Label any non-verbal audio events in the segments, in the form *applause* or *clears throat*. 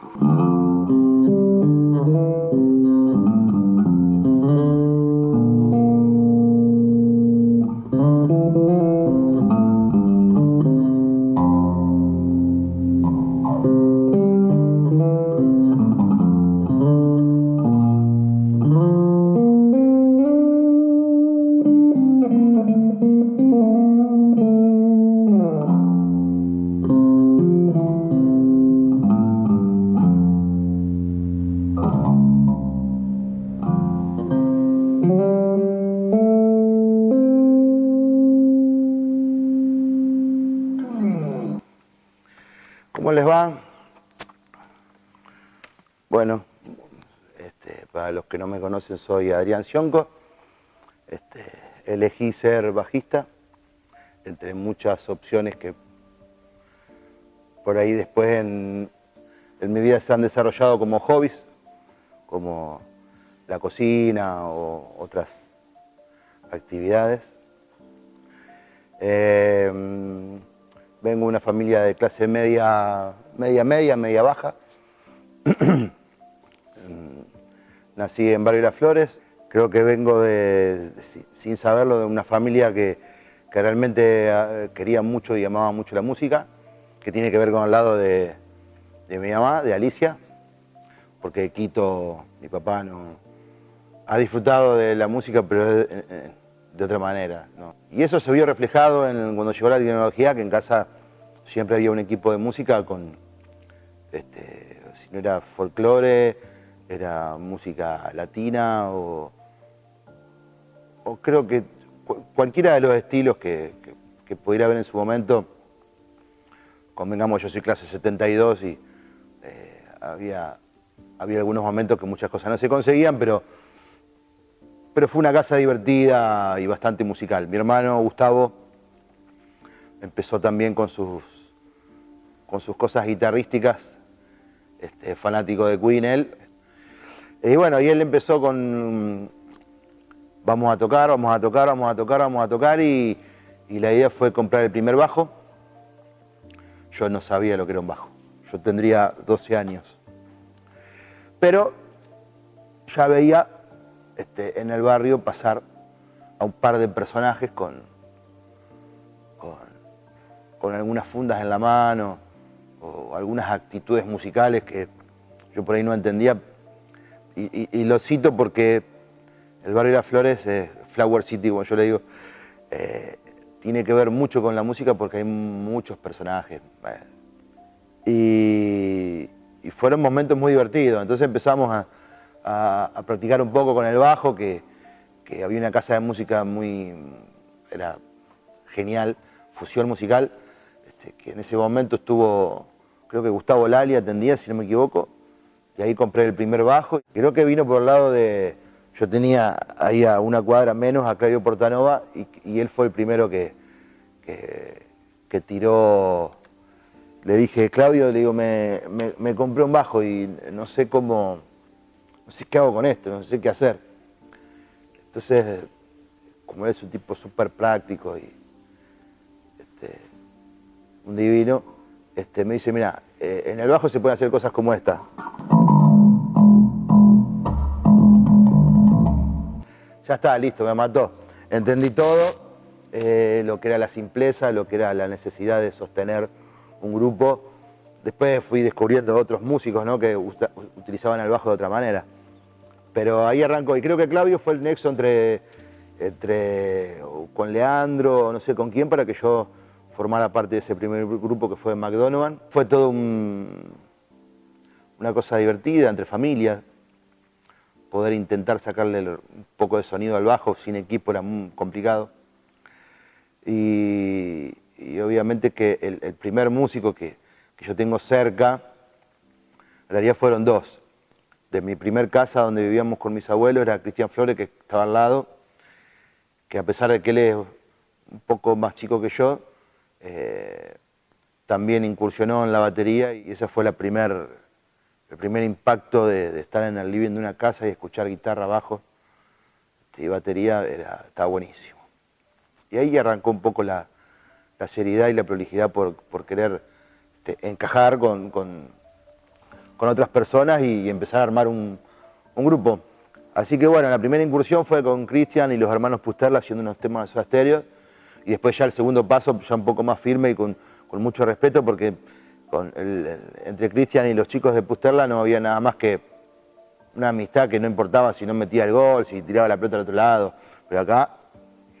¿Cómo conocen, soy Adrián Sionco. Este, elegí ser bajista entre muchas opciones que por ahí después en, en mi vida se han desarrollado como hobbies, como la cocina o otras actividades. Eh, vengo de una familia de clase media, media, media, media baja. *clears throat* Nací en Barrio Las Flores. Creo que vengo de, de- sin saberlo, de una familia que, que realmente eh, quería mucho y amaba mucho la música, que tiene que ver con el lado de, de mi mamá, de Alicia, porque Quito, mi papá, no, ha disfrutado de la música, pero de, eh, de otra manera. ¿no? Y eso se vio reflejado en, cuando llegó la tecnología, que en casa siempre había un equipo de música con, este, si no era folclore, era música latina o, o creo que cu- cualquiera de los estilos que, que- que pudiera haber en su momento. Convengamos, yo soy clase 72 y eh, había, había algunos momentos que muchas cosas no se conseguían, pero pero fue una casa divertida y bastante musical. Mi hermano Gustavo empezó también con sus, con sus cosas guitarrísticas, este, fanático de Queen él. Y bueno, y él empezó con vamos a tocar, vamos a tocar, vamos a tocar, vamos a tocar y, la idea fue comprar el primer bajo. Yo no sabía lo que era un bajo. Yo tendría 12 años. Pero ya veía este, en el barrio pasar a un par de personajes con, con algunas fundas en la mano o algunas actitudes musicales que yo por ahí no entendía. Y, y- lo cito porque el barrio de las Flores, eh, Flower City, como yo le digo, eh, tiene que ver mucho con la música porque hay muchos personajes. y, fueron momentos muy divertidos. Entonces empezamos a, practicar un poco con el bajo, que, que había una casa de música muy, era genial, fusión musical, este, que en ese momento estuvo, creo que Gustavo Lali atendía, si no me equivoco, y ahí compré el primer bajo. Creo que vino por el lado de, yo tenía ahí a una cuadra menos a Claudio Portanova, y, él fue el primero que, que, tiró le dije, Claudio, le digo, me, me- me compré un bajo y no sé cómo, no sé qué hago con esto, no sé qué hacer. Entonces, como él es un tipo súper práctico y este, un divino, este, me dice, mira, eh, en el bajo se pueden hacer cosas como esta. Ya está, listo, me mató. Entendí todo, eh, lo que era la simpleza, lo que era la necesidad de sostener un grupo. Después fui descubriendo otros músicos ¿no? que utilizaban el bajo de otra manera. Pero ahí arrancó, y creo que Claudio fue el nexo entre, entre con Leandro, no sé con quién, para que yo formara parte de ese primer grupo que fue McDonovan. Fue todo un- una cosa divertida entre familias, poder intentar sacarle un poco de sonido al bajo sin equipo era muy complicado. Y, obviamente que el, primer músico que, que yo tengo cerca, en realidad fueron dos. De mi primer casa donde vivíamos con mis abuelos era Cristian Flores, que estaba al lado, que a pesar de que él es un poco más chico que yo, eh, también incursionó en la batería y ese fue la primer, el primer impacto de, estar en el living de una casa y escuchar guitarra, bajo y batería, era, estaba buenísimo. Y ahí arrancó un poco la, seriedad y la prolijidad por, querer este, encajar con, otras personas y, empezar a armar un, grupo. Así que bueno, la primera incursión fue con Cristian y los hermanos Pusterla haciendo unos temas de y después ya el segundo paso ya un poco más firme y con, mucho respeto porque entre Cristian y los chicos de Pusterla no había nada más que una amistad que no importaba si no metía el gol, si tiraba la pelota al otro lado, pero acá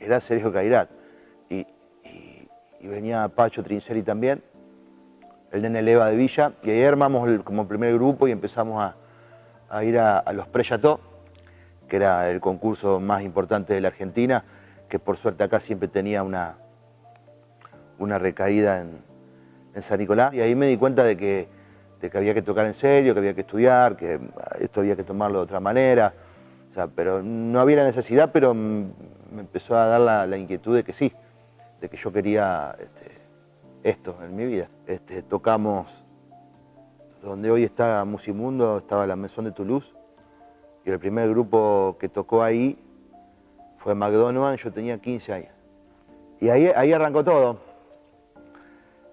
era Sergio Cairat. Y, venía Pacho Trinceri también, el nene Leva de Villa, y ahí armamos como primer grupo y empezamos a, ir a, los Preyató, que era el concurso más importante de la Argentina, que por suerte acá siempre tenía una, una recaída en, en San Nicolás, y ahí me di cuenta de que de que había que tocar en serio, que había que estudiar, que esto había que tomarlo de otra manera. O sea, pero no había la necesidad, pero me empezó a dar la, inquietud de que sí, de que yo quería este, esto en mi vida. Este, tocamos donde hoy está Musimundo, estaba la Mesón de Toulouse, y el primer grupo que tocó ahí fue McDonald's, yo tenía 15 años. Y ahí, ahí arrancó todo.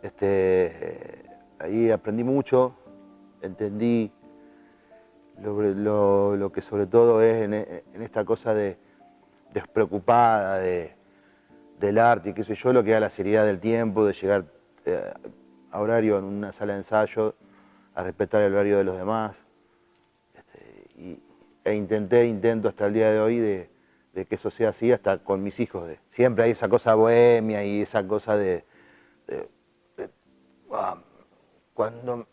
Este, ahí aprendí mucho, entendí lo, que sobre todo es en, esta cosa de despreocupada del arte y qué sé yo, lo que da la seriedad del tiempo, de llegar eh, a horario en una sala de ensayo, a respetar el horario de los demás. Este, e intenté, intento hasta el día de hoy de, que eso sea así, hasta con mis hijos. De, siempre hay esa cosa bohemia y esa cosa de, cuando,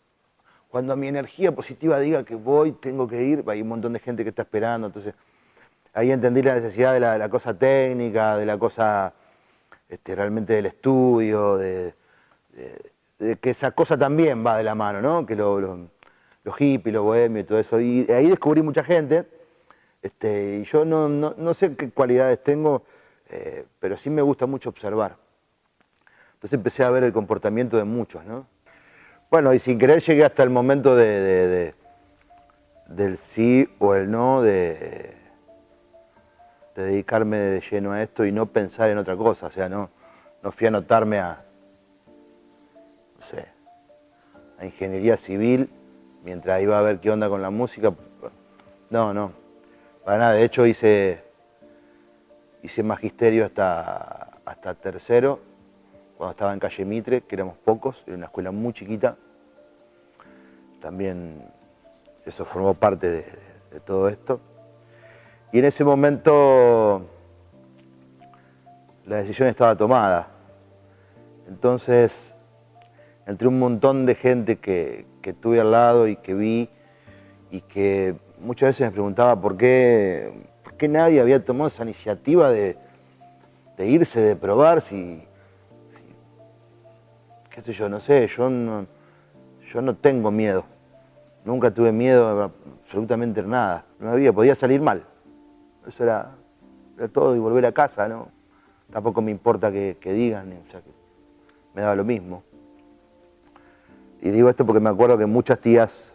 cuando mi energía positiva diga que voy, tengo que ir, hay un montón de gente que está esperando, entonces ahí entendí la necesidad de la, cosa técnica, de la cosa este, realmente del estudio, de, que esa cosa también va de la mano, ¿no? Que los hippies, los bohemios y todo eso. Y ahí descubrí mucha gente, este, y yo no, sé qué cualidades tengo, eh, pero sí me gusta mucho observar. Entonces empecé a ver el comportamiento de muchos, ¿no? Bueno, y sin querer llegué hasta el momento de, del sí o el no, de, dedicarme de lleno a esto y no pensar en otra cosa. O sea, no, no fui a anotarme a, no sé, a ingeniería civil mientras iba a ver qué onda con la música. No, no, para nada. De hecho hice, hice magisterio hasta, hasta tercero cuando estaba en calle Mitre, que éramos pocos, era una escuela muy chiquita. También eso formó parte de, todo esto. Y en ese momento la decisión estaba tomada. Entonces, entre un montón de gente que, tuve al lado y que vi y que muchas veces me preguntaba por qué, por qué nadie había tomado esa iniciativa de, de irse, de probar, si, yo, no sé, yo no, yo no tengo miedo. Nunca tuve miedo absolutamente nada. No había, podía salir mal. Eso era, todo y volver a casa, ¿no? Tampoco me importa que, digan, o sea, que me daba lo mismo. Y digo esto porque me acuerdo que muchas tías,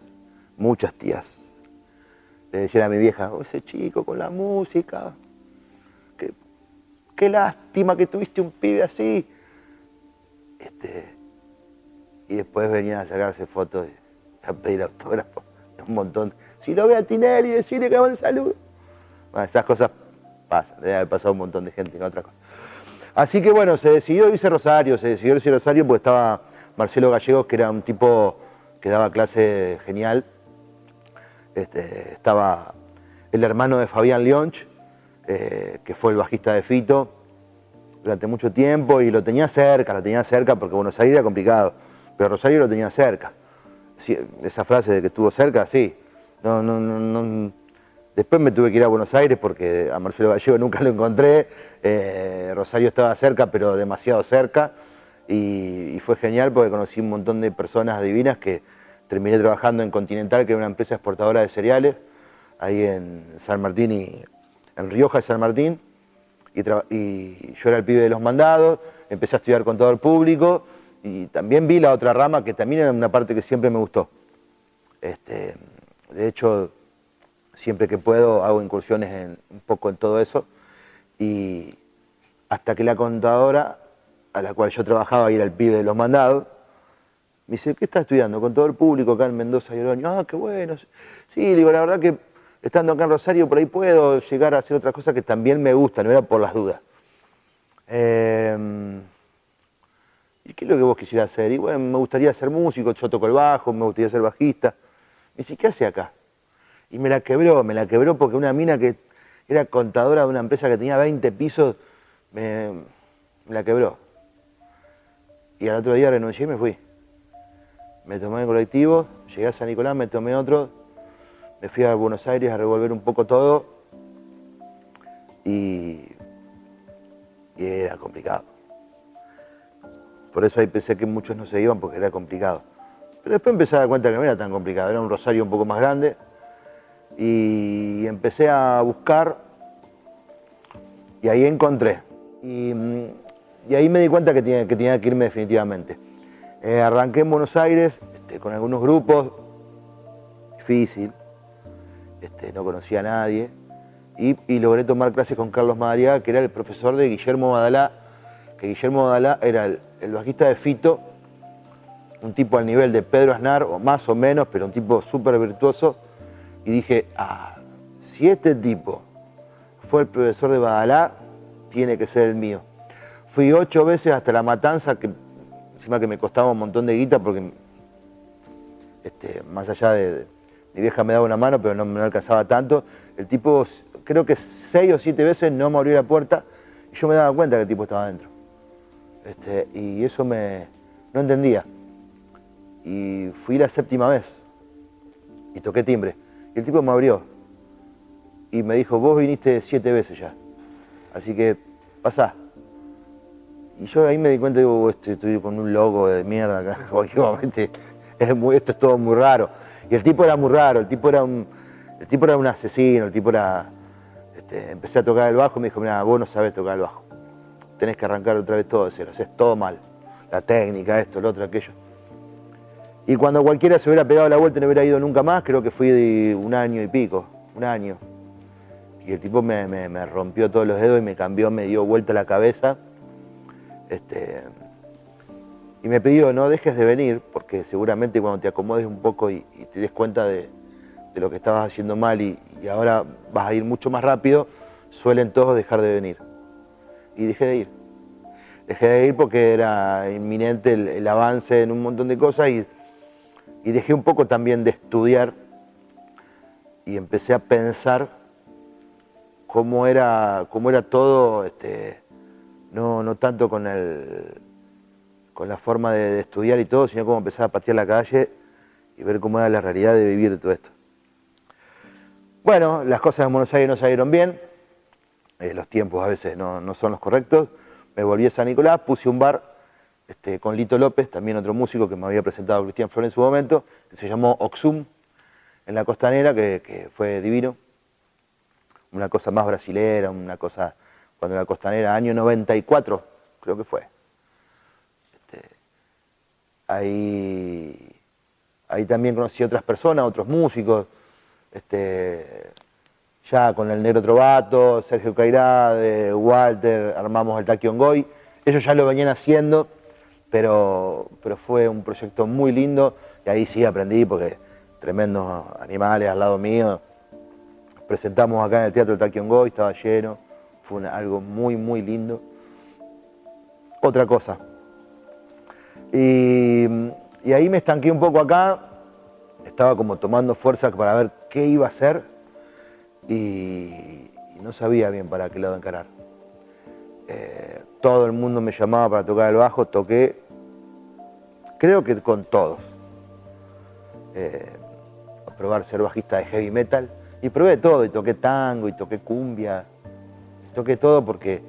muchas tías, le decían a mi vieja, oh, ese chico con la música, qué, qué lástima que tuviste un pibe así. Este, y después venían a sacarse fotos a pedir autógrafos. Un montón. Si lo ve a Tinelli, decirle que de salud. Bueno, esas cosas pasan, debe haber pasado un montón de gente en otra cosa. Así que bueno, se decidió irse Rosario, se decidió irse Rosario porque estaba Marcelo Gallegos, que era un tipo que daba clase genial. Este, estaba el hermano de Fabián Leonch, eh, que fue el bajista de Fito durante mucho tiempo y lo tenía cerca, lo tenía cerca porque Buenos Aires era complicado pero Rosario lo tenía cerca. esa frase de que estuvo cerca, sí. No, no, no, Después me tuve que ir a Buenos Aires porque a Marcelo Gallego *laughs* nunca lo encontré. Eh, Rosario estaba cerca, pero demasiado cerca. Y, fue genial porque conocí un montón de personas divinas que terminé trabajando en Continental, que era una empresa exportadora de cereales, ahí en San Martín y en Rioja de San Martín. Y, y yo era el pibe de los mandados, empecé a estudiar con todo el público y también vi la otra rama que también era una parte que siempre me gustó. Este, de hecho, siempre que puedo hago incursiones en, un poco en todo eso. Y hasta que la contadora, a la cual yo trabajaba y era el pibe de los mandados, Me dice, ¿qué estás estudiando? Con todo el público acá en Mendoza y Oroño. Ah, qué bueno. Sí, digo, la verdad que estando acá en Rosario, por ahí puedo llegar a hacer otras cosas que también me gustan, no era por las dudas. Em, ¿Y qué es que vos quisieras hacer? Y bueno, me gustaría ser músico, yo toco el bajo, me gustaría ser bajista. Me dice, ¿qué hace acá? Y me la quebró, me la quebró porque una mina que era contadora de una empresa que tenía 20 pisos, me, la quebró. Y al otro día renuncié y me fui. Me tomé el colectivo, llegué a San Nicolás, me tomé otro, me fui a Buenos Aires a revolver un poco todo y era complicado. Por eso ahí pensé que muchos no se iban porque era complicado. Pero después empecé a dar cuenta que no era tan complicado, era un rosario un poco más grande y empecé a buscar y ahí encontré. Y, y ahí me di cuenta que tenía que, tenía que irme definitivamente. Eh, arranqué en Buenos Aires este, con algunos grupos, difícil, este, no conocía a nadie, y, logré tomar clases con Carlos Madariaga, que era el profesor de Guillermo Badalá, que Guillermo Badalá era el, bajista de Fito, un tipo al nivel de Pedro Aznar, o más o menos, pero un tipo súper virtuoso, y dije, ah, si este tipo fue el profesor de Badalá, tiene que ser el mío. Fui ocho veces hasta La Matanza, que encima que me costaba un montón de guita, porque este, más allá de, mi vieja me daba una mano, pero no me alcanzaba tanto. El tipo, creo que seis o siete veces no me abrió la puerta y yo me daba cuenta que el tipo estaba adentro. Este, y eso me, no entendía. Y fui la séptima vez y toqué timbre. Y el tipo me abrió y me dijo, vos viniste siete veces ya, así que pasá. Y yo ahí me di cuenta, digo, estoy, estoy con un logo de mierda obviamente *laughs* esto es todo muy raro. Y el tipo era muy raro, el tipo era un, el tipo era un asesino, el tipo era... Este, empecé a tocar el bajo y me dijo, mira, vos no sabés tocar el bajo. Tenés que arrancar otra vez todo de cero, haces todo mal. La técnica, esto, lo otro, aquello. Y cuando cualquiera se hubiera pegado la vuelta y no hubiera ido nunca más, creo que fui de un año y pico, un año. Y el tipo me, rompió todos los dedos y me cambió, me dio vuelta la cabeza. Este, y me pidió, no dejes de venir, porque seguramente cuando te acomodes un poco y, te des cuenta de, lo que estabas haciendo mal y, ahora vas a ir mucho más rápido, suelen todos dejar de venir. Y dejé de ir. Dejé de ir porque era inminente el, avance en un montón de cosas y, dejé un poco también de estudiar y empecé a pensar cómo era, cómo era todo, este, no, no tanto con el con la forma de, estudiar y todo, sino cómo empezar a patear la calle y ver cómo era la realidad de vivir todo esto. Bueno, las cosas en Buenos no salieron bien, eh, los tiempos a veces no, son los correctos. Me volví a San Nicolás, puse un bar este, con Lito López, también otro músico que me había presentado Cristian Flores en su momento, que se llamó Oxum, en la costanera, que, que fue divino. Una cosa más brasilera, una cosa cuando la costanera, año 94, creo que fue. Ahí, ahí también conocí otras personas, otros músicos, este, ya con el Negro Trovato, Sergio Cairá, Walter, armamos el Taquion Goy. Ellos ya lo venían haciendo, pero, pero fue un proyecto muy lindo y ahí sí aprendí porque tremendos animales al lado mío. Presentamos acá en el Teatro Taquion Goy, estaba lleno, fue algo muy, muy lindo. Otra cosa, y, ahí me estanqué un poco acá, estaba como tomando fuerza para ver qué iba a hacer y, no sabía bien para qué lado encarar. Eh, todo el mundo me llamaba para tocar el bajo, toqué, creo que con todos. Eh, a probar ser bajista de heavy metal y probé todo y toqué tango y toqué cumbia, toqué todo porque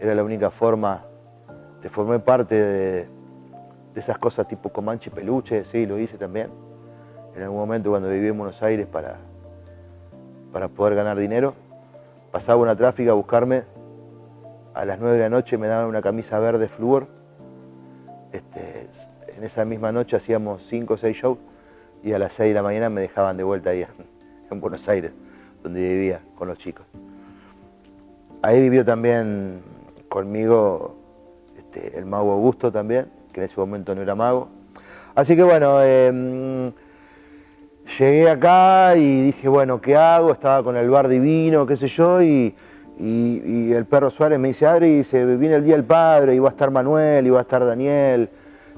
era la única forma, de formar parte de, de esas cosas tipo Comanche Peluche, sí, lo hice también. En algún momento cuando viví en Buenos Aires para, para poder ganar dinero, pasaba una tráfica a buscarme, a las 9 de la noche me daban una camisa verde flúor, este, en esa misma noche hacíamos 5 o 6 shows y a las 6 de la mañana me dejaban de vuelta ahí *laughs* en Buenos Aires, donde vivía con los chicos. Ahí vivió también conmigo este, el mago Augusto también, que en ese momento no era mago. Así que bueno, em, llegué acá y dije, bueno, ¿qué hago? Estaba con el bar divino, qué sé yo, y, el perro Suárez me dice, Adri, se viene el Día del Padre, y va a estar Manuel, y va a estar Daniel,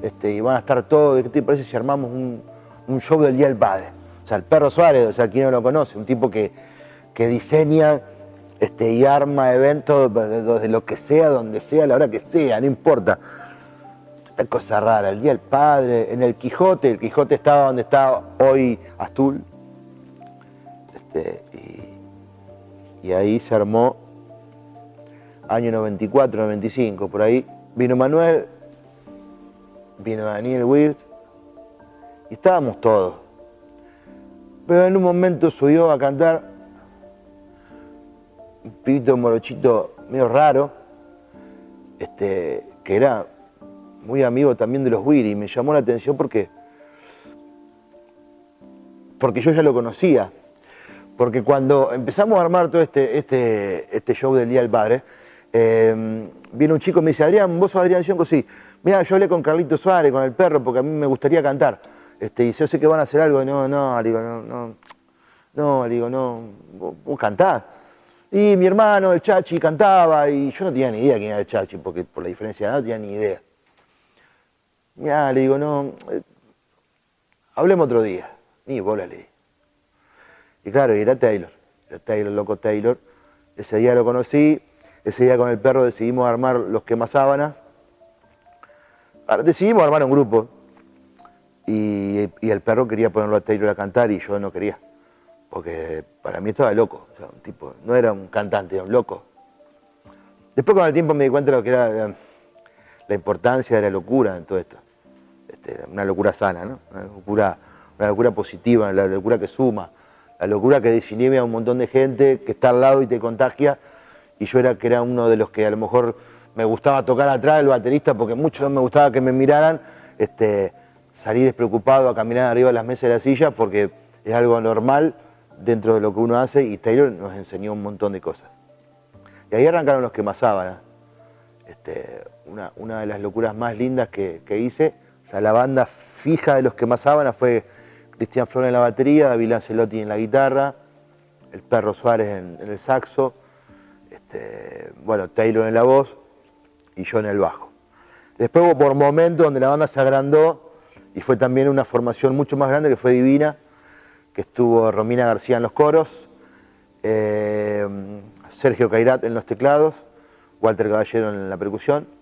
este, y van a estar todos, ¿qué te parece si armamos un, un show del Día del Padre? O sea, el perro Suárez, o sea, ¿quién no lo conoce? Un tipo que, que diseña este, y arma eventos de lo que sea, donde sea, la hora que sea, no importa. Cosa rara, el Día del Padre, en el Quijote, el Quijote estaba donde está hoy Astul. Este, y, ahí se armó año 94, 95, por ahí. Vino Manuel, vino Daniel Wirtz y estábamos todos. Pero en un momento subió a cantar un pibito morochito medio raro, este, que era muy amigo también de los Wiri, me llamó la atención porque, porque yo ya lo conocía. Porque cuando empezamos a armar todo este, este, este show del Día del Padre, em, viene un chico y me dice, Adrián, vos sos Adrián Sionco, sí. Mira, yo hablé con Carlito Suárez, con el perro, porque a mí me gustaría cantar. Este, y yo sé que van a hacer algo, no, no, digo, no, no, no, digo, no, vos, vos cantás. Y mi hermano, el Chachi, cantaba y yo no tenía ni idea quién era el Chachi, porque por la diferencia de edad no tenía ni idea. Ya, le digo, no, eh, hablemos otro día. Ni bola leí. Y claro, y era Taylor, era Taylor, loco Taylor. Ese día lo conocí, ese día con el perro decidimos armar los quemasábanas. Decidimos armar un grupo y, y el perro quería ponerlo a Taylor a cantar y yo no quería porque para mí estaba loco, o sea, un tipo, no era un cantante, era un loco. Después con el tiempo me di cuenta de lo que era la importancia de la locura en todo esto. Este, una locura sana, ¿no? Una locura, una locura positiva, la locura que suma, la locura que desinhibe a un montón de gente que está al lado y te contagia. Y yo era que era uno de los que a lo mejor me gustaba tocar atrás, el baterista, porque mucho me gustaba que me miraran. Este, salí despreocupado a caminar arriba de las mesas de la silla porque es algo normal dentro de lo que uno hace y Taylor nos enseñó un montón de cosas. Y ahí arrancaron los quemasábanas. Este, una, una de las locuras más lindas que, hice, o sea, la banda fija de los quemasábanas fue Cristian Flores en la batería, David Lancelotti en la guitarra, el Perro Suárez en, el saxo, este, bueno, Taylor en la voz y yo en el bajo. Después hubo por momentos donde la banda se agrandó y fue también una formación mucho más grande que fue Divina, que estuvo Romina García en los coros, eh, Sergio Cairat en los teclados, Walter Caballero en la percusión.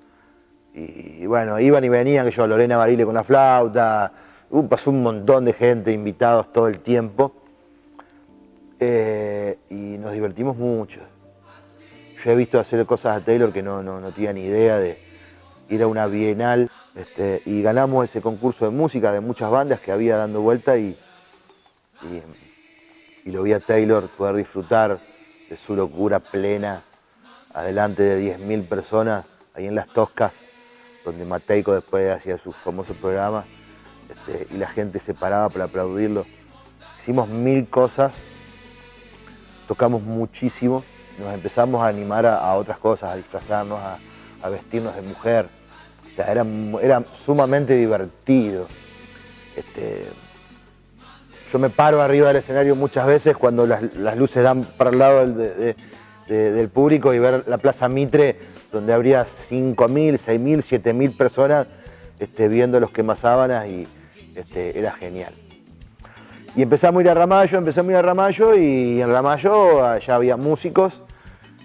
Y, bueno, iban y venían, que yo, Lorena Barile con la flauta, uh, pasó un montón de gente, invitados todo el tiempo. Eh, y nos divertimos mucho. Yo he visto hacer cosas a Taylor que no, no, tenía ni idea de ir a una bienal este, y ganamos ese concurso de música de muchas bandas que había dando vuelta y, y, lo vi a Taylor poder disfrutar de su locura plena adelante de 10.000 personas ahí en las Toscas, donde Mateico después hacía su famoso programa este, y la gente se paraba para aplaudirlo. Hicimos mil cosas, tocamos muchísimo, nos empezamos a animar a, otras cosas, a disfrazarnos, a, vestirnos de mujer. O sea, era, era sumamente divertido. Este, yo me paro arriba del escenario muchas veces cuando las, luces dan para el lado del, público y ver la Plaza Mitre, donde habría 5.000, 6.000, 7.000 personas este, viendo los quemasábanas y este, era genial. Y empezamos a ir a Ramallo, empezamos a ir a Ramallo y en Ramallo ya había músicos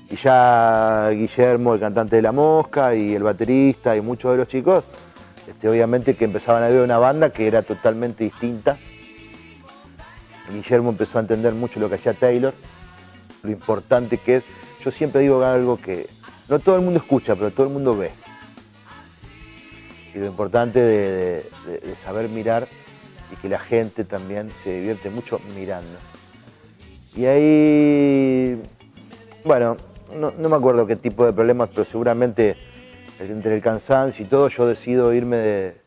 y ya Guillermo, el cantante de La Mosca y el baterista y muchos de los chicos, este, obviamente que empezaban a ver una banda que era totalmente distinta Guillermo empezó a entender mucho lo que hacía Taylor, lo importante que es. Yo siempre digo algo que no todo el mundo escucha, pero todo el mundo ve. Y lo importante de, saber mirar y que la gente también se divierte mucho mirando. Y ahí, bueno, no, me acuerdo qué tipo de problemas, pero seguramente entre el cansancio y todo, yo decido irme de,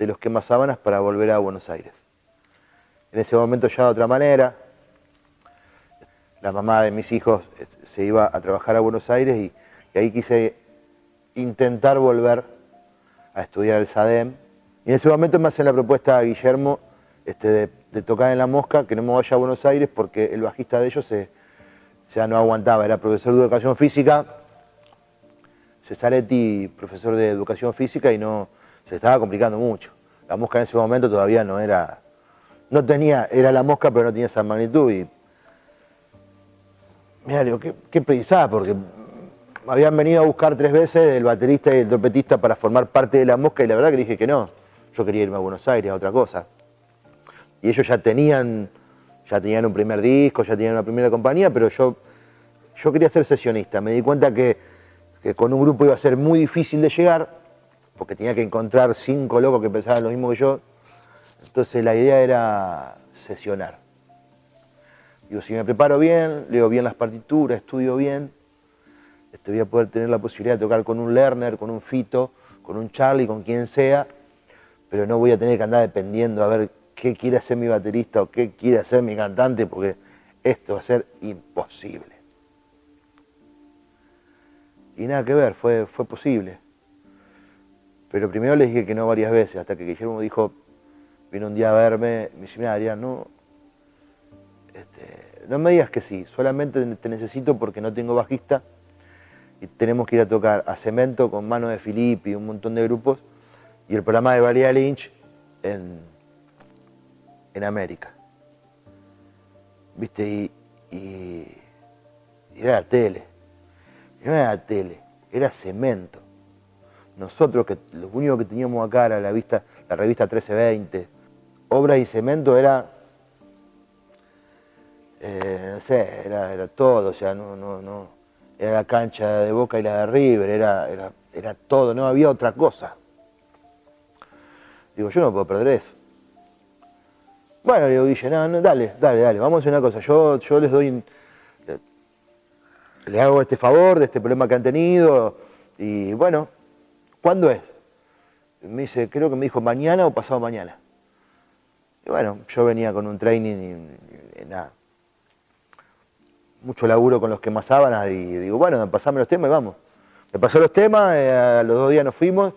los quemas sábanas para volver a Buenos Aires. En ese momento ya de otra manera. La mamá de mis hijos se iba a trabajar a Buenos Aires y, ahí quise intentar volver a estudiar el SADEM Y en ese momento me hacen la propuesta a Guillermo este, de, tocar en La Mosca, que no me vaya a Buenos Aires porque el bajista de ellos ya no aguantaba, era profesor de educación física, Cesaretti, profesor de educación física, y no se estaba complicando mucho. La Mosca en ese momento todavía no era, no tenía, era La Mosca, pero no tenía esa magnitud. Y, mira, digo, qué, qué porque me habían venido a buscar tres veces el baterista y el trompetista para formar parte de La Mosca, y la verdad que dije que no. Yo quería irme a Buenos Aires, a otra cosa. Y ellos ya tenían, ya tenían un primer disco, ya tenían una primera compañía, pero yo, yo quería ser sesionista. Me di cuenta que, que con un grupo iba a ser muy difícil de llegar, porque tenía que encontrar cinco locos que pensaban lo mismo que yo. Entonces la idea era sesionar. Digo, si me preparo bien, leo bien las partituras, estudio bien, este, voy a poder tener la posibilidad de tocar con un Lerner, con un Fito, con un Charlie, con quien sea, pero no voy a tener que andar dependiendo a ver qué quiere hacer mi baterista o qué quiere hacer mi cantante, porque esto va a ser imposible. Y nada que ver, fue, fue posible. Pero primero le dije que no varias veces, hasta que Guillermo dijo, vino un día a verme, me dice, no, este, no me digas que sí, solamente te necesito porque no tengo bajista y tenemos que ir a tocar a Cemento con Mano de Filippi y un montón de grupos y el programa de Valía Lynch en, en América. ¿Viste? Y, y, era la tele. No era la tele, era cemento. Nosotros, lo único que teníamos acá era la, vista, la revista 1320. Obra y cemento era, eh, no sé, era, era, todo, o sea, no, no, no. Era la cancha de Boca y la de River, era, era, era todo, no había otra cosa. Digo, yo no puedo perder eso. Bueno, digo, Guille, no, dale, dale, dale, vamos a hacer una cosa. Yo, yo les doy, le, hago este favor de este problema que han tenido. Y bueno, ¿cuándo es? Me dice, creo que me dijo mañana o pasado mañana. Y bueno, yo venía con un training y, nada. Mucho laburo con los que más sábanas y digo, bueno, pasame los temas y vamos. Me pasó los temas, eh, a los dos días nos fuimos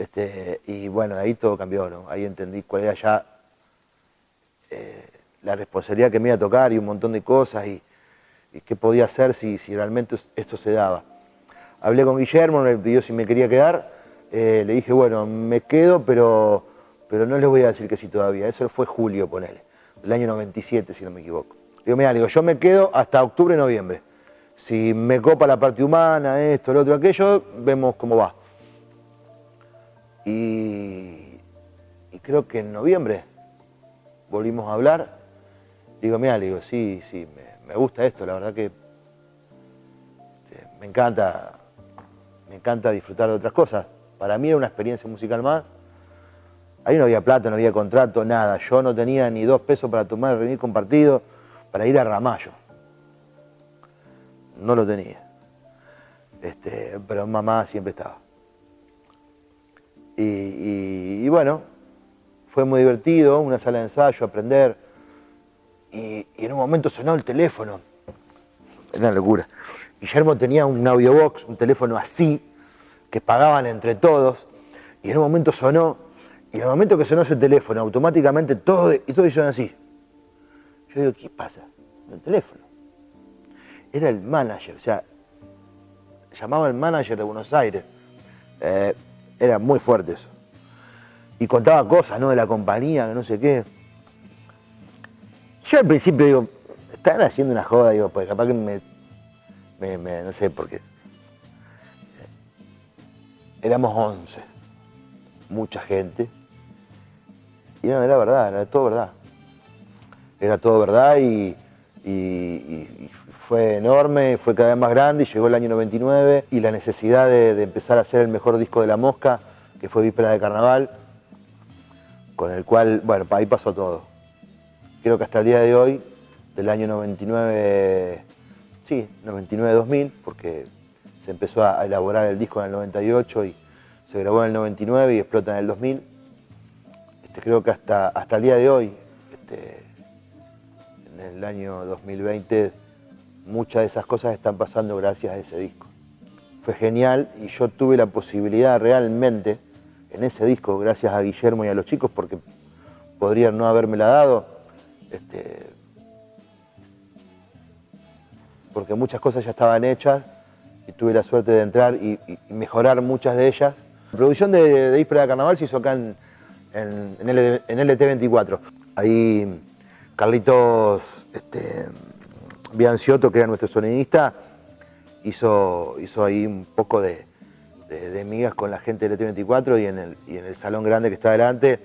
este, y bueno, ahí todo cambió, ¿no? Ahí entendí cuál era ya eh, la responsabilidad que me iba a tocar y un montón de cosas y, qué podía hacer si, si, realmente esto se daba. Hablé con Guillermo, me pidió si me quería quedar, eh, le dije, bueno, me quedo, pero, pero no les voy a decir que sí todavía. Eso fue julio, ponele, del año 97, si no me equivoco. Digo, mira, digo, yo me quedo hasta octubre, noviembre. Si me copa la parte humana, esto, lo otro, aquello, vemos cómo va. Y, creo que en noviembre volvimos a hablar. Digo, mira, digo, sí, sí, me, gusta esto, la verdad que este, me encanta, me encanta disfrutar de otras cosas. Para mí era una experiencia musical más. Ahí no había plata, no había contrato, nada. Yo no tenía ni dos pesos para tomar reunir compartido para ir a Ramallo. No lo tenía. Este, pero mamá siempre estaba. Y, bueno, fue muy divertido, una sala de ensayo, aprender. Y, en un momento sonó el teléfono. Era una locura. Guillermo tenía un audiobox, un teléfono así, que pagaban entre todos. Y en un momento sonó, y en el momento que sonó ese teléfono, automáticamente todo, y todos hicieron así. Yo digo, ¿qué pasa? El teléfono. Era el manager, o sea, llamaba el manager de Buenos Aires. Eh, era muy fuerte eso. Y contaba cosas, ¿no? De la compañía, que no sé qué. Yo al principio digo, están haciendo una joda, digo, pues capaz que me, me, no sé por qué. Éramos 11, mucha gente. Y no, era verdad, era todo verdad. Era todo verdad y, fue enorme, fue cada vez más grande y llegó el año 99 y la necesidad de, empezar a hacer el mejor disco de La Mosca, que fue Víspera de Carnaval, con el cual, bueno, ahí pasó todo. Creo que hasta el día de hoy, del año 99, sí, 99-2000, porque se empezó a elaborar el disco en el 98 y se grabó en el 99 y explota en el 2000. Este, creo que hasta, hasta el día de hoy, este, en el año 2020, muchas de esas cosas están pasando gracias a ese disco. Fue genial y yo tuve la posibilidad realmente en ese disco, gracias a Guillermo y a los chicos, porque podrían no habérmela dado. Este, porque muchas cosas ya estaban hechas y tuve la suerte de entrar y, mejorar muchas de ellas. La producción de, de de Carnaval se hizo acá en, en, LT24. Ahí Carlitos este, Bianciotto, que era nuestro sonidista, hizo, hizo ahí un poco de, de, migas con la gente del LT24 y en, el, y en el salón grande que está adelante,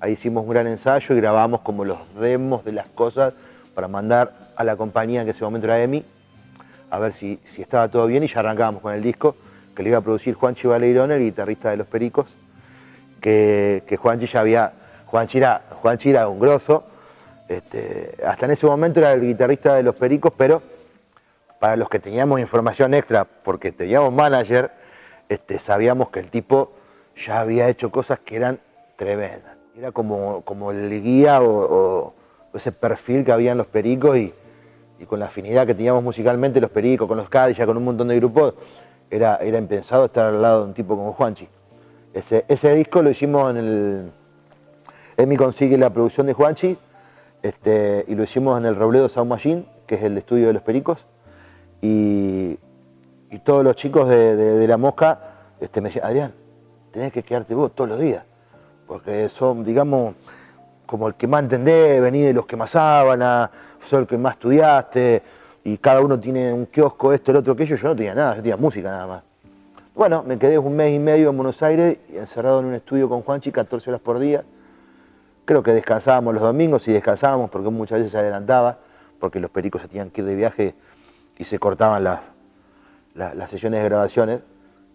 ahí hicimos un gran ensayo y grabamos como los demos de las cosas para mandar a la compañía que en ese momento era EMI, a ver si, si estaba todo bien y ya arrancábamos con el disco que le iba a producir Juanchi Valeirón, el guitarrista de Los Pericos, que, que Juanchi ya había, Juanchi era, Juanchi era un grosso, este, hasta en ese momento era el guitarrista de Los Pericos, pero para los que teníamos información extra, porque teníamos manager, este, sabíamos que el tipo ya había hecho cosas que eran tremendas. Era como, como el guía o, ese perfil que había en Los Pericos y, con la afinidad que teníamos musicalmente Los Pericos, con los ya con un montón de grupos, era, era impensado estar al lado de un tipo como Juanchi. Ese, ese disco lo hicimos en el... Emi consigue la producción de Juanchi este, y lo hicimos en el Robledo Sound Machine, que es el estudio de Los Pericos. Y, todos los chicos de, La Mosca este, me decían, Adrián, tenés que quedarte vos todos los días, porque son, digamos, como el que más entendés, venís de los que más sábana, sos el que más estudiaste, y cada uno tiene un kiosco, esto, el otro, aquello, yo no tenía nada, yo tenía música nada más. Bueno, me quedé un mes y medio en Buenos Aires, encerrado en un estudio con Juanchi, 14 horas por día. Creo que descansábamos los domingos y descansábamos porque muchas veces se adelantaba, porque los pericos se tenían que ir de viaje y se cortaban las, las, sesiones de grabaciones,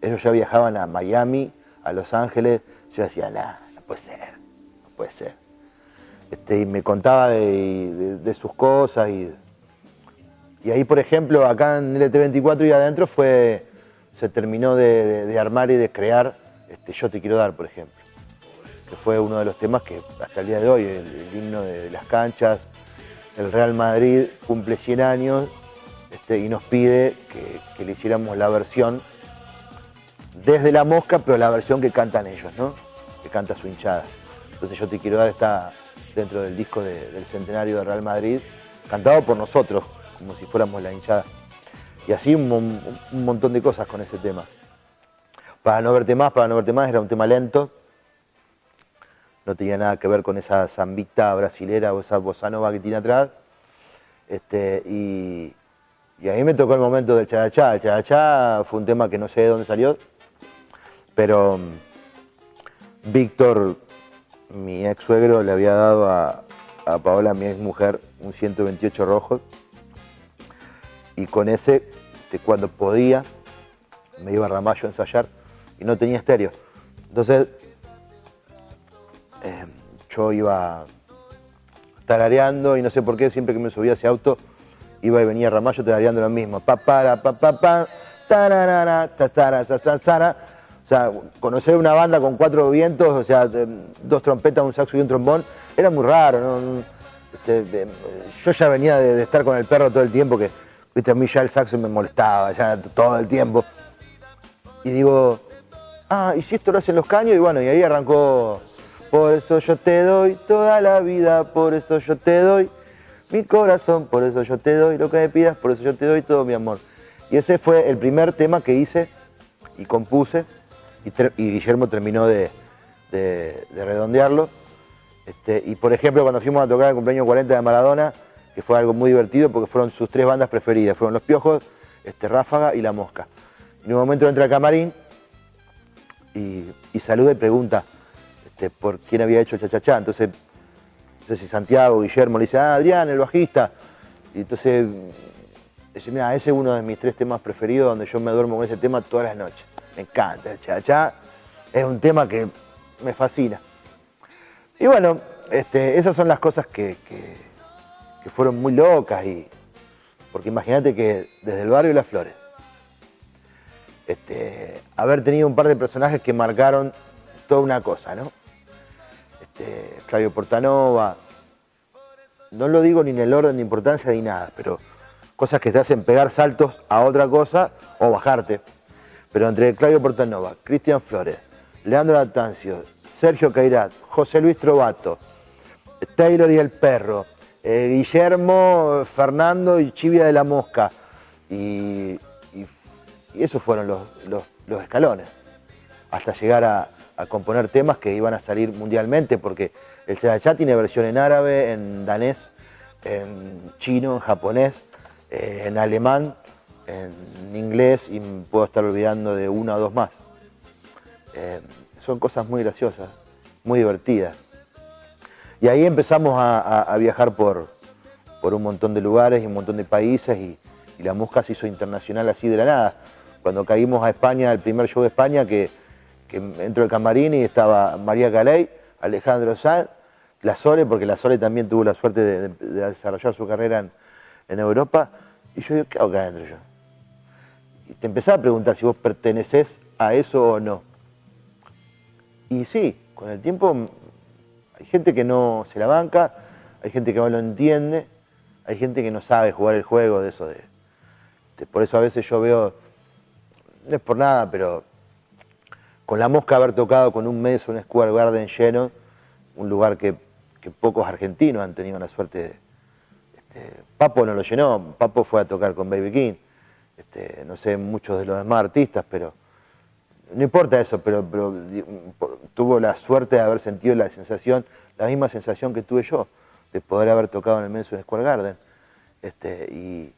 ellos ya viajaban a Miami, a Los Ángeles, yo decía, no, no puede ser, no puede ser. Este, y me contaba de, sus cosas y, y, ahí, por ejemplo, acá en LT24 y adentro fue, se terminó de, armar y de crear este, Yo te quiero dar, por ejemplo, que fue uno de los temas que hasta el día de hoy, el, himno de, las canchas, el Real Madrid cumple 100 años este, y nos pide que, le hiciéramos la versión desde la mosca, pero la versión que cantan ellos, ¿no? Que canta su hinchada. Entonces yo te quiero dar esta dentro del disco del centenario de Real Madrid, cantado por nosotros, como si fuéramos la hinchada. Y así un, montón de cosas con ese tema. Para no verte más, para no verte más era un tema lento. No tenía nada que ver con esa zambita brasilera o esa bossa nova que tiene atrás. Este, y, a mí me tocó el momento del chachá. El chachá fue un tema que no sé de dónde salió, pero mm, Víctor, mi ex suegro, le había dado a, Paola, mi ex mujer, un 128 rojo. Y con ese, este, cuando podía, me iba a Ramallo a ensayar y no tenía estéreo. Entonces, eh, yo iba tarareando y no sé por qué, siempre que me subía a ese auto, iba y venía Ramallo tarareando lo mismo. Pa, para, pa, pa, pa, tararara, zazara, zazara. O sea, conocer una banda con cuatro vientos, o sea, dos trompetas, un saxo y un trombón, era muy raro. Este, yo ya venía de, estar con el perro todo el tiempo, que viste, a mí ya el saxo me molestaba, ya todo el tiempo. Y digo, ah, ¿y si esto lo hacen los caños? Y bueno, y ahí arrancó, por eso yo te doy toda la vida, por eso yo te doy mi corazón, por eso yo te doy lo que me pidas, por eso yo te doy todo mi amor. Y ese fue el primer tema que hice y compuse, y, Guillermo terminó de, redondearlo. Este, y por ejemplo, cuando fuimos a tocar el cumpleaños 40 de Maradona, que fue algo muy divertido porque fueron sus tres bandas preferidas, fueron Los Piojos, este, Ráfaga y La Mosca. En un momento entra al camarín y, saluda y pregunta este, por quién había hecho Cha Entonces sé si Santiago, Guillermo le dice, ah, Adrián, el bajista. Y entonces mira, ese es uno de mis tres temas preferidos donde yo me duermo con ese tema todas las noches. Me encanta, el cha es un tema que me fascina. Y bueno, este, esas son las cosas que, fueron muy locas y. Porque imagínate que desde el barrio y las flores, este, haber tenido un par de personajes que marcaron toda una cosa, ¿no? Este, Portanova, no lo digo ni en el orden de importancia ni nada, pero cosas que te hacen pegar saltos a otra cosa o bajarte. Pero entre Claudio Portanova, Cristian Flores, Leandro Latancio, Sergio Cairat, José Luis Trovato, Taylor y el Perro, eh, Guillermo, Fernando y Chivia de la Mosca. Y, esos fueron los, escalones, hasta llegar a, componer temas que iban a salir mundialmente, porque el Chachá tiene versión en árabe, en danés, en chino, en japonés, eh, en alemán, en inglés y puedo estar olvidando de una o dos más. Eh, son cosas muy graciosas, muy divertidas. Y ahí empezamos a, viajar por, por, un montón de lugares y un montón de países y, la música se hizo internacional así de la nada. Cuando caímos a España, el primer show de España, que, que entró el camarín y estaba María Caley, Alejandro Sanz, La Sole, porque La Sole también tuvo la suerte de, desarrollar su carrera en, Europa. Y yo digo, ¿qué hago acá adentro yo? Y te empezaba a preguntar si vos perteneces a eso o no. Y sí, con el tiempo hay gente que no se la banca, hay gente que no lo entiende, hay gente que no sabe jugar el juego de eso de, por eso a veces yo veo, no es por nada, pero con la mosca haber tocado con un mes un Square Garden lleno, un lugar que, pocos argentinos han tenido la suerte de. Este, Papo no lo llenó, Papo fue a tocar con Baby King, este, no sé muchos de los demás artistas, pero no importa eso, pero, tuvo la suerte de haber sentido la sensación, la misma sensación que tuve yo, de poder haber tocado en el Madison Square Garden. Este, y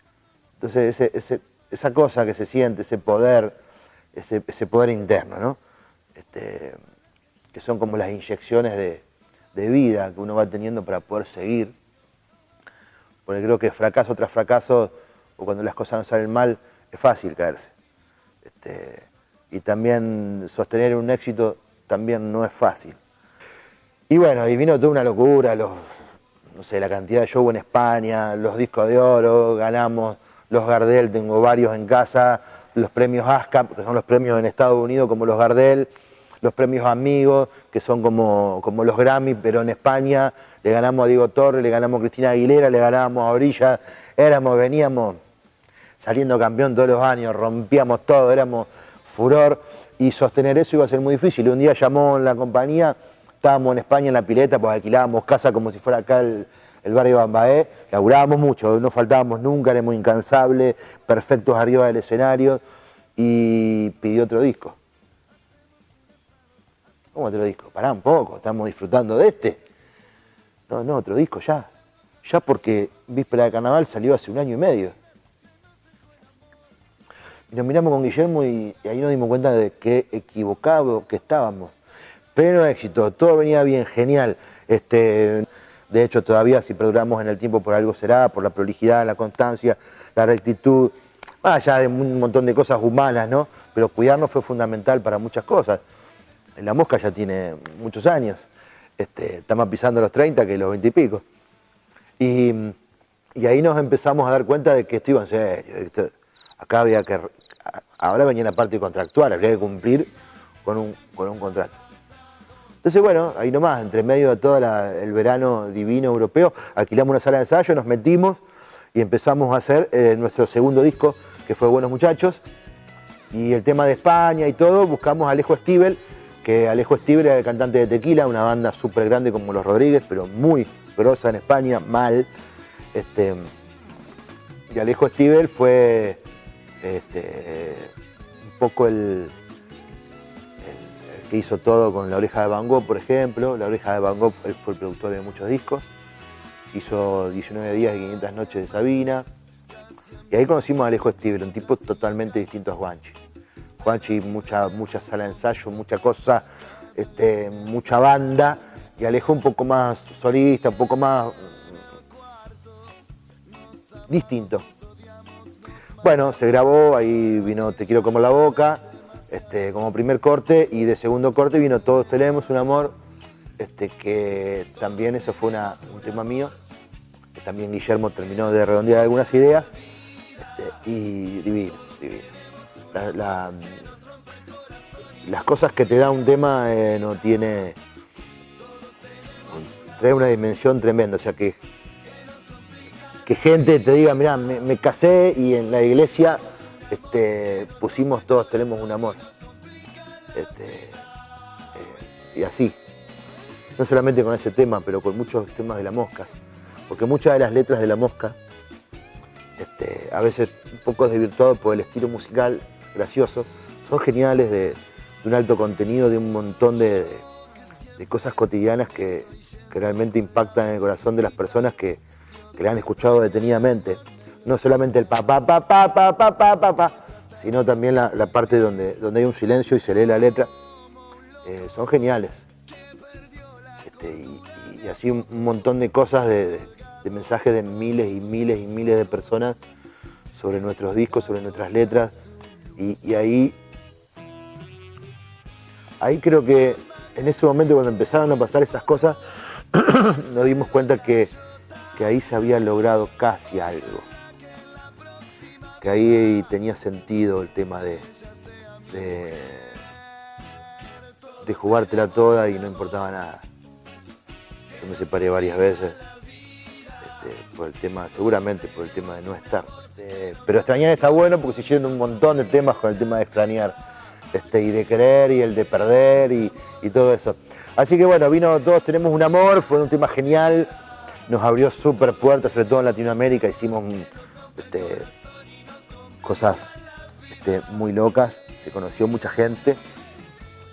entonces esa cosa que se siente, ese poder, ese, poder interno, ¿no? Este, que son como las inyecciones de, vida que uno va teniendo para poder seguir. Porque creo que fracaso tras fracaso, o cuando las cosas no salen mal, es fácil caerse. Este, y también sostener un éxito también no es fácil. Y bueno, y vino toda una locura, los, no sé, la cantidad de show en España, los discos de oro, ganamos los Gardel, tengo varios en casa, los premios ASCAP, que son los premios en Estados Unidos como los Gardel, los premios Amigos, que son como, como los Grammy, pero en España le ganamos a Diego Torres, le ganamos a Cristina Aguilera, le ganamos a Orilla, éramos, veníamos saliendo campeón todos los años, rompíamos todo, éramos furor y sostener eso iba a ser muy difícil. Un día llamó la compañía, estábamos en España en la pileta, pues alquilábamos casa como si fuera acá el, barrio Bambaé, laburábamos mucho, no faltábamos nunca, éramos incansables, perfectos arriba del escenario y pidió otro disco. ¿Cómo otro disco? Pará un poco, estamos disfrutando de este. No, no, otro disco ya. Ya porque Víspera de Carnaval salió hace un año y medio. Y nos miramos con Guillermo y, ahí nos dimos cuenta de qué equivocado que estábamos. Pleno éxito, todo venía bien, genial. Este, de hecho, todavía si perduramos en el tiempo por algo será, por la prolijidad, la constancia, la rectitud, más allá de un montón de cosas humanas, ¿no? Pero cuidarnos fue fundamental para muchas cosas. La mosca ya tiene muchos años, está más pisando los 30 que los 20 y pico. Y, ahí nos empezamos a dar cuenta de que esto iba en serio. acá había que Ahora venía la parte contractual, había que cumplir con un, contrato. Entonces, bueno, ahí nomás, entre medio de todo el verano divino europeo, alquilamos una sala de ensayo, nos metimos y empezamos a hacer eh, nuestro segundo disco, que fue Buenos Muchachos. Y el tema de España y todo, buscamos a Alejo Stivel, que Alejo Stivel era el cantante de Tequila, una banda súper grande como Los Rodríguez, pero muy grosa en España, mal. Este, y Alejo Stivel fue este, un poco el, que hizo todo con La Oreja de Van Gogh, por ejemplo. La Oreja de Van Gogh fue el productor de muchos discos. Hizo 19 días y 500 noches de Sabina. Y ahí conocimos a Alejo Stivel, un tipo totalmente distinto a Juanchi. Juanchi, mucha, mucha sala de ensayo, mucha cosa, este, mucha banda. Y Alejo un poco más solista, un poco más distinto. Bueno, se grabó, ahí vino Te quiero como la boca, este, como primer corte, y de segundo corte vino Todos tenemos un amor, este, que también eso fue un tema mío, que también Guillermo terminó de redondear algunas ideas, este, y divino, divino. las cosas que te da un tema eh, no tiene, trae una dimensión tremenda, o sea que que gente te diga, mira, me, casé y en la iglesia este, pusimos todos tenemos un amor. Este, y así. No solamente con ese tema, pero con muchos temas de la mosca. Porque muchas de las letras de la mosca, este, a veces un poco desvirtuado por el estilo musical gracioso, son geniales de, un alto contenido, de un montón de, cosas cotidianas que, realmente impactan en el corazón de las personas que, que la han escuchado detenidamente. No solamente el pa pa pa pa pa pa pa pa, pa sino también la, parte donde, donde hay un silencio y se lee la letra. Eh, son geniales. Este, y, así un, montón de cosas, de, mensajes de miles y miles y miles de personas sobre nuestros discos, sobre nuestras letras. Y, ahí, ahí creo que en ese momento cuando empezaron a pasar esas cosas, *coughs* nos dimos cuenta que, que ahí se había logrado casi algo. Que ahí tenía sentido el tema de, de, de jugártela toda y no importaba nada. Yo me separé varias veces este, por el tema, seguramente por el tema de no estar. Este, pero extrañar está bueno porque se hicieron un montón de temas con el tema de extrañar. Este, y de querer y el de perder y, todo eso. Así que bueno, vino Todos Tenemos un Amor, fue un tema genial, nos abrió súper puertas, sobre todo en Latinoamérica, hicimos este, cosas muy locas, se conoció mucha gente,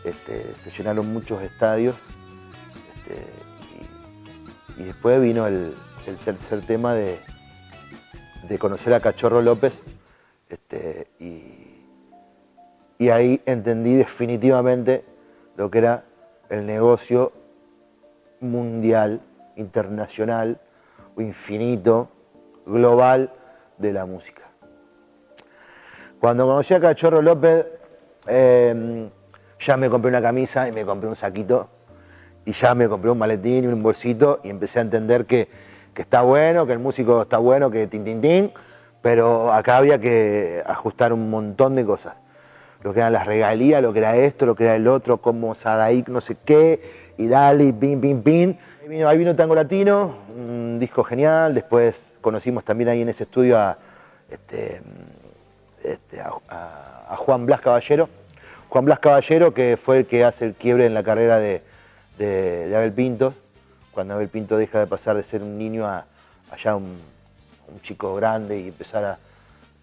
se llenaron muchos estadios y después vino el, tercer tema de, conocer a Cachorro López. Este, y, ahí entendí definitivamente lo que era el negocio mundial, internacional o infinito, global de la música. Cuando conocí a Cachorro López, em, ya me compré una camisa y me compré un saquito y ya me compré un maletín y un bolsito y empecé a entender que, está bueno, que el músico está bueno, que tin, tin, tin, pero acá había que ajustar un montón de cosas. Lo que eran las regalías, lo que era esto, lo que era el otro, como Sadaik, no sé qué, y dale, pin, pin, pin. Ahí vino, ahí vino Tango Latino, un disco genial. Después conocimos también ahí en ese estudio a, este, este, a Juan Blas Caballero. Juan Blas Caballero, que fue el que hace el quiebre en la carrera de, Abel Pinto, cuando Abel Pinto deja de pasar de ser un niño a, ya un, chico grande y empezar a,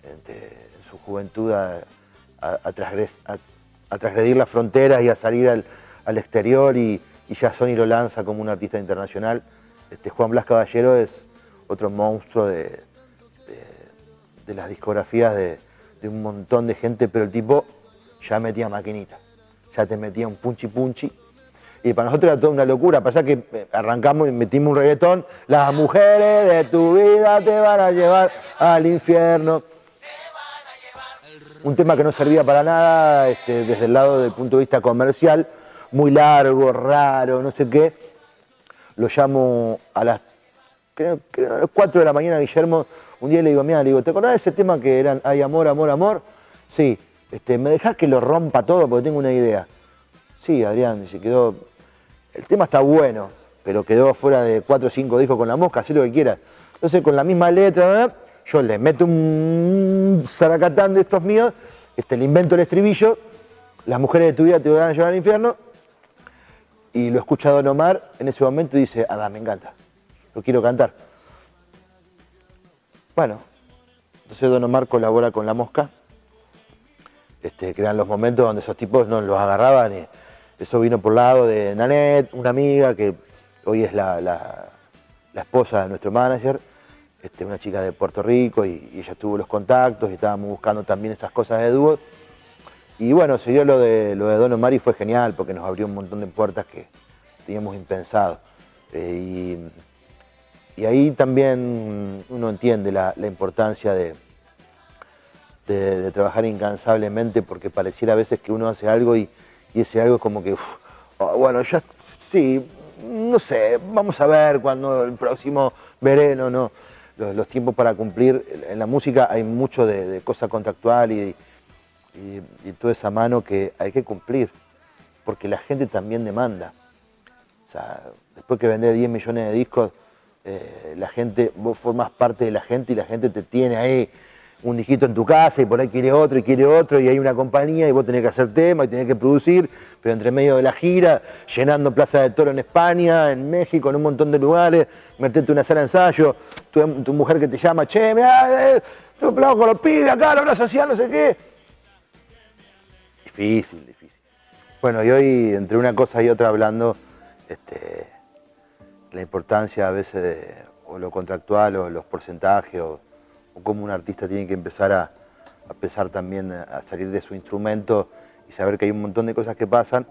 en su juventud a, a, transgredir las fronteras y a salir al, exterior y, ya Sony lo lanza como un artista internacional. Este, Juan Blas Caballero es otro monstruo de, las discografías de, un montón de gente, pero el tipo ya metía maquinita, ya te metía un punchi punchi y para nosotros era toda una locura. Pasa que eh, arrancamos y metimos un reggaetón, las mujeres de tu vida te van a llevar al infierno. Un tema que no servía para nada este, desde el lado del punto de vista comercial, muy largo, raro, no sé qué. Lo llamo a las, 4 de la mañana, Guillermo, un día le digo, mira, le digo, ¿te acordás de ese tema que eran Hay amor, amor, amor? Sí, este, ¿me dejás que lo rompa todo? Porque tengo una idea. Sí, Adrián, se quedó el tema está bueno, pero quedó fuera de cuatro o cinco discos con la mosca, haz lo que quieras. Entonces con la misma letra, yo le meto un zaracatán de estos míos, este, le invento el estribillo, las mujeres de tu vida te van a llevar al infierno, y lo escucha Don Omar en ese momento y dice, ah, me encanta, lo quiero cantar. Bueno, entonces Don Omar colabora con La Mosca, este, los momentos donde esos tipos no los agarraban y eso vino por lado de Nanette, una amiga que hoy es la, esposa de nuestro manager, este, una chica de Puerto Rico y, ella tuvo los contactos y estábamos buscando también esas cosas de dúo. Y bueno, se dio lo de, lo de Don Omar y fue genial porque nos abrió un montón de puertas que teníamos impensado. Eh, y, ahí también uno entiende la, importancia de, de, trabajar incansablemente porque pareciera a veces que uno hace algo y, y ese algo es como que, oh, bueno, ya sí, no sé, vamos a ver cuando el próximo verano, no. Los, tiempos para cumplir, en la música hay mucho de, cosa contractual y, y, toda esa mano que hay que cumplir, porque la gente también demanda. O sea, después que vender 10 millones de discos, eh, la gente, vos formas parte de la gente y la gente te tiene ahí un dijito en tu casa y por ahí quiere otro y quiere otro y hay una compañía y vos tenés que hacer tema y tenés que producir, pero entre medio de la gira, llenando Plaza de Toro en España, en México, en un montón de lugares, meterte una sala de ensayo, tu, mujer que te llama, che, mira, eh, estoy con los pibes acá, lo vas a no sé qué. Difícil, difícil. Bueno, y hoy entre una cosa y otra hablando, este, la importancia a veces de o lo contractual o los porcentajes o o cómo un artista tiene que empezar a, a también a salir de su instrumento y saber que hay un montón de cosas que pasan.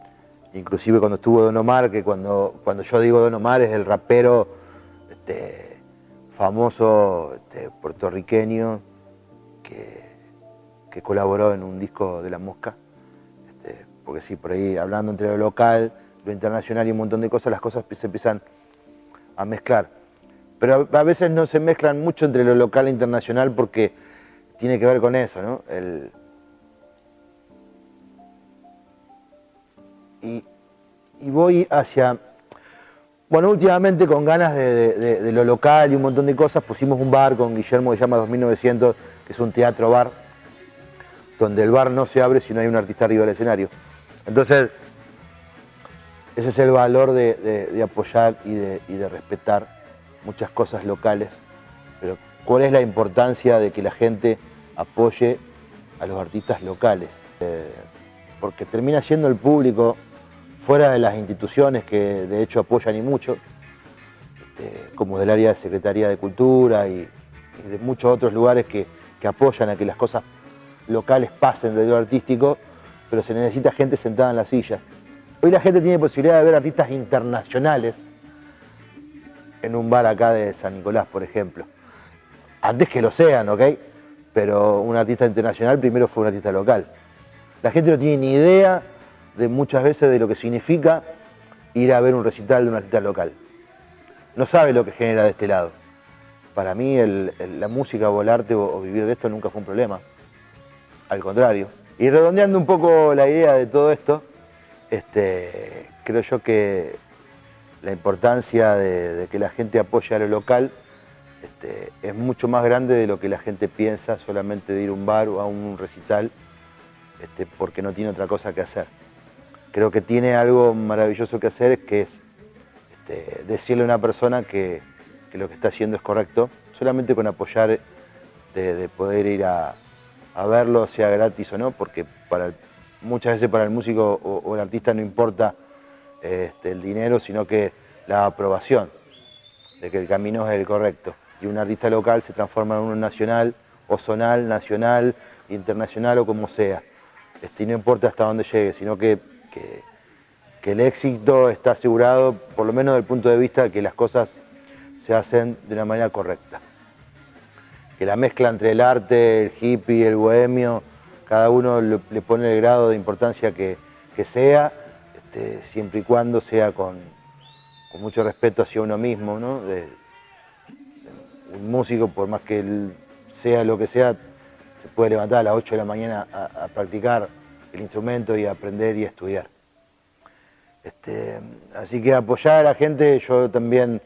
Inclusive cuando estuvo Don Omar, que cuando, cuando yo digo Don Omar es el rapero este, famoso este, puertorriqueño que, que, colaboró en un disco de La Mosca. Este, porque sí, por ahí hablando entre lo local, lo internacional y un montón de cosas, las cosas se empiezan a mezclar. Pero a veces no se mezclan mucho entre lo local e internacional porque tiene que ver con eso, ¿no? Y, voy hacia... Bueno, últimamente con ganas de, lo local y un montón de cosas, pusimos un bar con Guillermo que se llama 2900, que es un teatro bar, donde el bar no se abre si no hay un artista arriba del escenario. Entonces, ese es el valor de, apoyar y de respetar muchas cosas locales, pero ¿cuál es la importancia de que la gente apoye a los artistas locales? Eh, porque termina siendo el público fuera de las instituciones que de hecho apoyan y mucho, este, como del área de Secretaría de Cultura y, de muchos otros lugares que, que, apoyan a que las cosas locales pasen de lo artístico, pero se necesita gente sentada en la silla. Hoy la gente tiene posibilidad de ver artistas internacionales en un bar acá de San Nicolás, por ejemplo. Antes que lo sean, ¿ok? Pero un artista internacional primero fue un artista local. La gente no tiene ni idea de muchas veces de lo que significa ir a ver un recital de un artista local. No sabe lo que genera de este lado. Para mí la música o el arte o, vivir de esto nunca fue un problema. Al contrario. Y redondeando un poco la idea de todo esto, este, creo yo que la importancia de, que la gente apoye a lo local este, es mucho más grande de lo que la gente piensa solamente de ir a un bar o a un recital este, porque no tiene otra cosa que hacer. Creo que tiene algo maravilloso que hacer, que es decirle a una persona que, lo que está haciendo es correcto, solamente con apoyar de, poder ir a, verlo, sea gratis o no, porque para muchas veces para el músico o el artista no importa este, el dinero, sino que la aprobación de que el camino es el correcto. Y un artista local se transforma en uno nacional, o zonal, nacional, internacional o como sea. Este, y no importa hasta dónde llegue, sino que, que, el éxito está asegurado, por lo menos desde el punto de vista de que las cosas se hacen de una manera correcta. Que la mezcla entre el arte, el hippie, el bohemio, cada uno le, pone el grado de importancia que, que sea este, siempre y cuando sea con, mucho respeto hacia uno mismo, ¿no? un músico, por más que él sea lo que sea, se puede levantar a las 8 de la mañana a, practicar el instrumento y a aprender y estudiar. Este, así que apoyar a la gente, yo también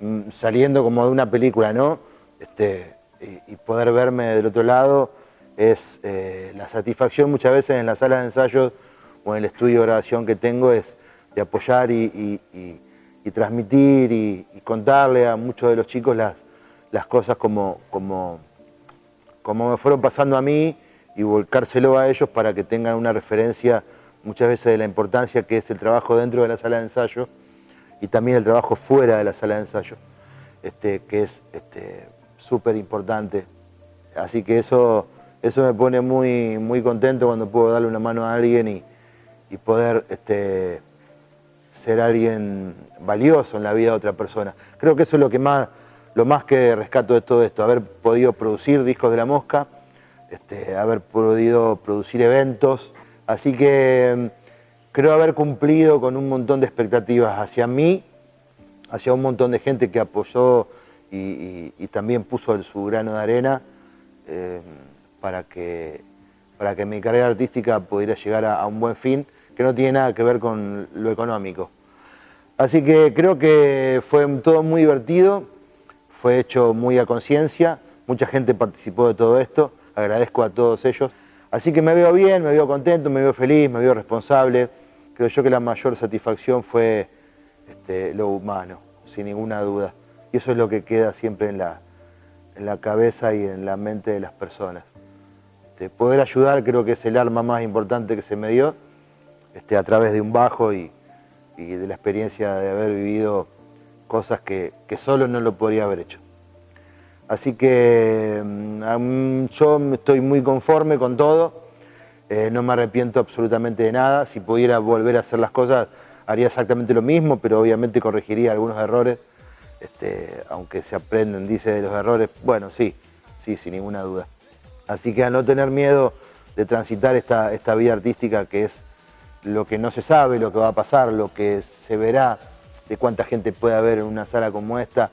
mm, saliendo como de una película, ¿no? Este, y, poder verme del otro lado es eh, la satisfacción muchas veces en la sala de ensayos o en el estudio de grabación que tengo es de apoyar y, transmitir y, contarle a muchos de los chicos las, las cosas como, como, como me fueron pasando a mí y volcárselo a ellos para que tengan una referencia muchas veces de la importancia que es el trabajo dentro de la sala de ensayo y también el trabajo fuera de la sala de ensayo, este, que es súper este, importante. Así que eso, eso me pone muy, muy contento cuando puedo darle una mano a alguien y, y poder este, ser alguien valioso en la vida de otra persona. Creo que eso es lo que más, lo más que rescato de todo esto, haber podido producir discos de la mosca, este, haber podido producir eventos, así que mm, creo haber cumplido con un montón de expectativas hacia mí, hacia un montón de gente que apoyó y, también puso su grano de arena eh, para, que, para que mi carrera artística pudiera llegar a un buen fin que no tiene nada que ver con lo económico. Así que creo que fue todo muy divertido, fue hecho muy a conciencia, mucha gente participó de todo esto, agradezco a todos ellos. Así que me veo bien, me veo contento, me veo feliz, me veo responsable. Creo yo que la mayor satisfacción fue este, lo humano, sin ninguna duda. Y eso es lo que queda siempre en la, en la cabeza y en la mente de las personas. Este, poder ayudar creo que es el arma más importante que se me dio este, a través de un bajo y, de la experiencia de haber vivido cosas que, solo no lo podría haber hecho. Así que mm, yo estoy muy conforme con todo, eh, no me arrepiento absolutamente de nada, si pudiera volver a hacer las cosas haría exactamente lo mismo, pero obviamente corregiría algunos errores, este, aunque se aprenden, dice, de los errores, bueno, sí, sí, sin ninguna duda. Así que a no tener miedo de transitar esta, esta vida artística que es lo que no se sabe, lo que va a pasar, lo que se verá, de cuánta gente puede haber en una sala como esta,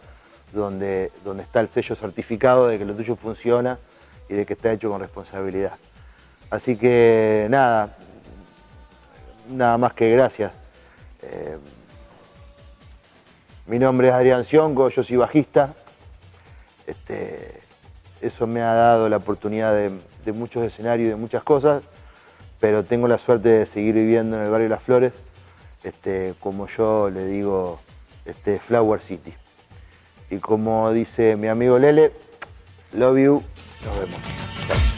donde, donde está el sello certificado de que lo tuyo funciona y de que está hecho con responsabilidad. Así que nada, nada más que gracias. Eh, mi nombre es Adrián Siongo, yo soy bajista. Este, eso me ha dado la oportunidad de, muchos escenarios y de muchas cosas, pero tengo la suerte de seguir viviendo en el barrio Las Flores, este, como yo le digo, este, Flower City. Y como dice mi amigo Lele, love you, nos vemos.